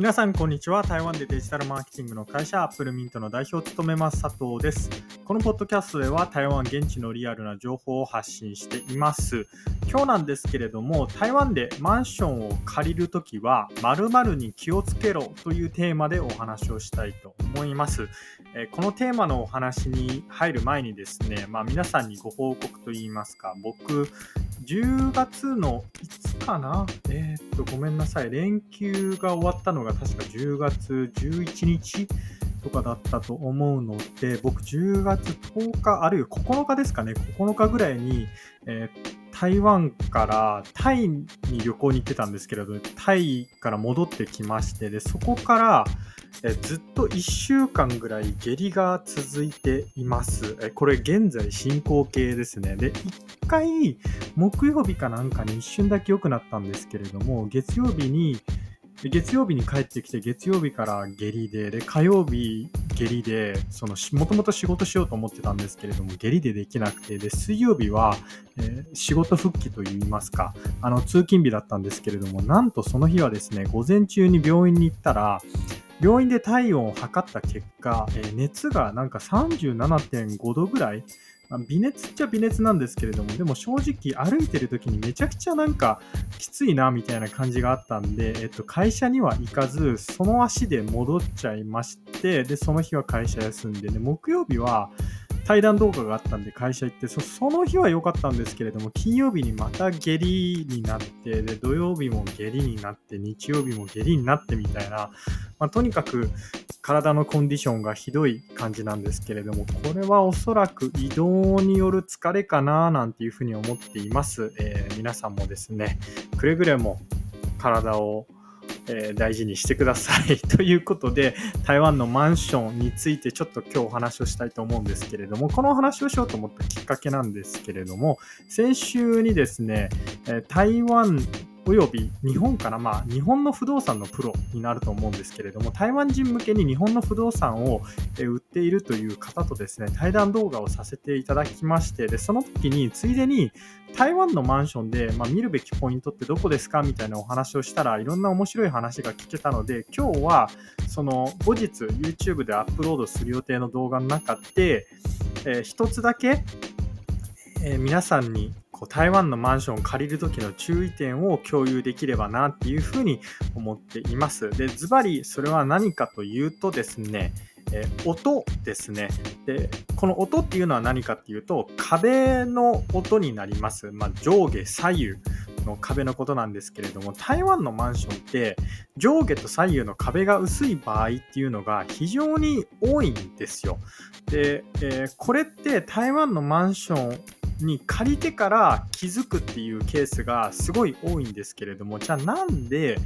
皆さんこんにちは。台湾でデジタルマーケティングの会社アップルミントの代表を務めます佐藤です。このポッドキャストでは台湾現地のリアルな情報を発信しています。今日なんですけれども台湾でマンションを借りるときは〇〇に気をつけろというテーマでお話をしたいと思います。えこのテーマのお話に入る前にですね、まあ、皆さんにご報告といいますか僕10月のいつかな？えー、っと、ごめんなさい。連休が終わったのが確か10月11日とかだったと思うので、僕10月10日、あるいは9日ですかね、9日ぐらいに、えー台湾からタイに旅行に行ってたんですけれど、タイから戻ってきまして、で、そこから、えずっと1週間ぐらい下痢が続いています。えこれ現在進行形ですね。で、1回木曜日かなんかに一瞬だけ良くなったんですけれども、月曜日に、月曜日に帰ってきて月曜日から下痢で、で、火曜日下痢で、その、もともと仕事しようと思ってたんですけれども、下痢でできなくて、で、水曜日は、えー、仕事復帰といいますか、あの、通勤日だったんですけれども、なんとその日はですね、午前中に病院に行ったら、病院で体温を測った結果、えー、熱がなんか37.5度ぐらい、まあ、微熱っちゃ微熱なんですけれども、でも正直歩いてる時にめちゃくちゃなんかきついなみたいな感じがあったんで、えっと、会社には行かず、その足で戻っちゃいまして、で、その日は会社休んで、ね、木曜日は、対談動画があったんで会社行ってそ、その日は良かったんですけれども、金曜日にまた下痢になって、で、土曜日も下痢になって、日曜日も下痢になってみたいな、まあ、とにかく体のコンディションがひどい感じなんですけれども、これはおそらく移動による疲れかななんていうふうに思っています。えー、皆さんもですね、くれぐれも体をえー、大事にしてください。ということで、台湾のマンションについてちょっと今日お話をしたいと思うんですけれども、このお話をしようと思ったきっかけなんですけれども、先週にですね、え台湾および日本かな、まあ、日本の不動産のプロになると思うんですけれども、台湾人向けに日本の不動産を売っているという方とですね、対談動画をさせていただきまして、で、その時に、ついでに台湾のマンションで、まあ、見るべきポイントってどこですかみたいなお話をしたらいろんな面白い話が聞けたので今日はその後日 YouTube でアップロードする予定の動画の中で、えー、一つだけ、えー、皆さんにこう台湾のマンションを借りる時の注意点を共有できればなっていうふうに思っています。で、ズバリそれは何かというとですね、え音ですねで。この音っていうのは何かっていうと、壁の音になります。まあ、上下左右の壁のことなんですけれども、台湾のマンションって上下と左右の壁が薄い場合っていうのが非常に多いんですよ。で、えー、これって台湾のマンションに借りてから気づくっていうケースがすごい多いんですけれども、じゃあなんで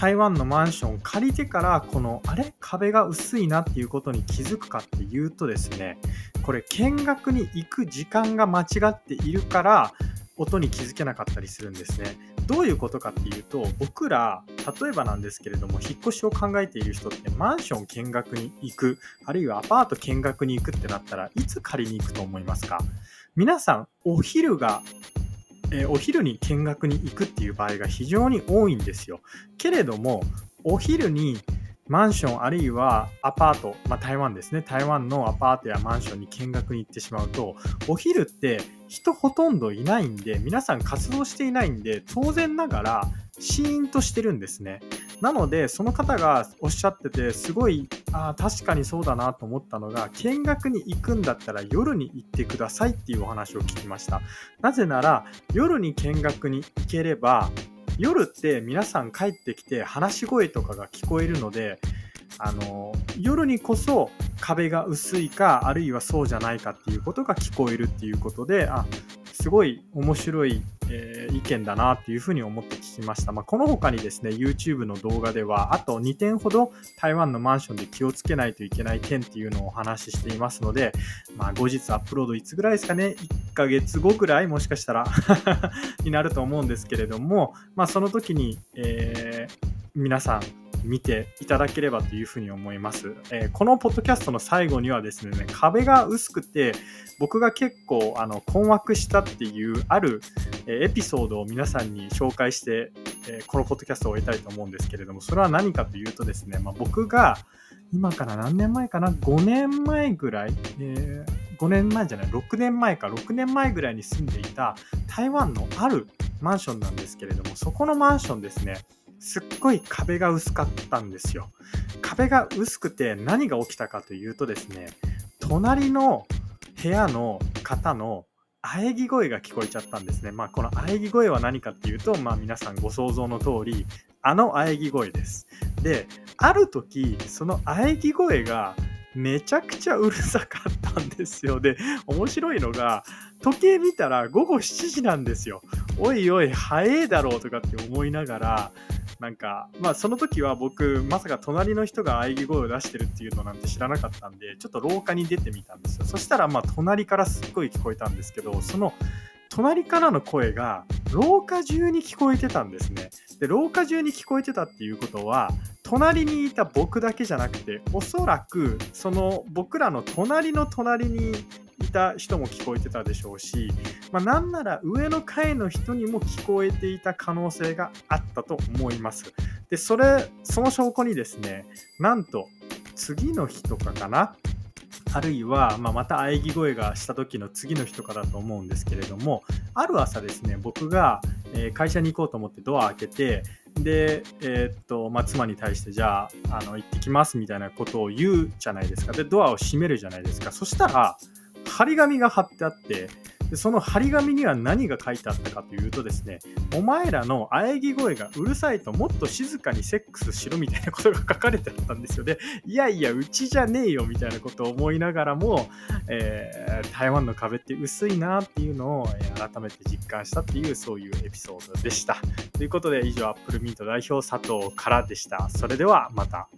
台湾のマンションを借りてからこのあれ壁が薄いなっていうことに気づくかっていうとですねこれ見学に行く時間が間違っているから音に気づけなかったりするんですね。どういうことかっていうと僕ら例えばなんですけれども引っ越しを考えている人ってマンション見学に行くあるいはアパート見学に行くってなったらいつ借りに行くと思いますか？皆さんお昼がえー、お昼に見学に行くっていう場合が非常に多いんですよ。けれども、お昼にマンションあるいはアパート、まあ、台湾ですね、台湾のアパートやマンションに見学に行ってしまうと、お昼って人ほとんどいないんで、皆さん活動していないんで、当然ながらシーンとしてるんですね。なので、その方がおっしゃってて、すごい、あ確かにそうだなと思ったのが、見学に行くんだったら夜に行ってくださいっていうお話を聞きました。なぜなら、夜に見学に行ければ、夜って皆さん帰ってきて話し声とかが聞こえるので、あの夜にこそ壁が薄いかあるいはそうじゃないかっていうことが聞こえるっていうことであすごい面白い、えー、意見だなっていうふうに思って聞きました。まあ、この他にですね、YouTube の動画では、あと2点ほど台湾のマンションで気をつけないといけない点っていうのをお話ししていますので、まあ、後日アップロードいつぐらいですかね、1ヶ月後ぐらいもしかしたら になると思うんですけれども、まあ、その時に、えー、皆さん見ていただければというふうに思います。えー、このポッドキャストの最後にはですね、壁が薄くて、僕が結構あの困惑したっていうあるエピソードを皆さんに紹介して、え、このポッドキャストを終えたいと思うんですけれども、それは何かというとですね、まあ、僕が今から何年前かな ?5 年前ぐらい、えー、5年前じゃない、6年前か、6年前ぐらいに住んでいた台湾のあるマンションなんですけれども、そこのマンションですね、すっごい壁が薄かったんですよ。壁が薄くて何が起きたかというとですね、隣の部屋の方の喘ぎ声が聞こえちゃったんですね。まあ、この喘ぎ声は何かっていうと、まあ、皆さんご想像の通り、あの喘ぎ声です。で、ある時、その喘ぎ声がめちゃくちゃうるさかったんですよ。で、面白いのが、時計見たら午後7時なんですよ。おいおい、早いだろうとかって思いながら、なんか、まあその時は僕、まさか隣の人が喘ぎ声を出してるっていうのなんて知らなかったんで、ちょっと廊下に出てみたんですよ。そしたら、まあ隣からすっごい聞こえたんですけど、その隣からの声が廊下中に聞こえてたんですね。で、廊下中に聞こえてたっていうことは、隣にいた僕だけじゃなくて、おそらくその僕らの隣の隣にいた人も聞こえてたでしょうし、まあ、なんなら上の階の人にも聞こえていた可能性があったと思います。で、それ、その証拠にですね、なんと次の日とかかな、あるいは、まあ、また喘ぎ声がした時の次の日とかだと思うんですけれども、ある朝ですね、僕が会社に行こうと思ってドア開けて、で、えー、っと、まあ、妻に対して、じゃあ、あの、行ってきますみたいなことを言うじゃないですか。で、ドアを閉めるじゃないですか。そしたら、張り紙が貼ってあって、でその張り紙には何が書いてあったかというとですね、お前らの喘ぎ声がうるさいともっと静かにセックスしろみたいなことが書かれてあったんですよ。で、いやいや、うちじゃねえよみたいなことを思いながらも、えー、台湾の壁って薄いなっていうのを、改めて実感したっていう、そういうエピソードでした。ということで、以上、アップルミント代表佐藤からでした。それではまた。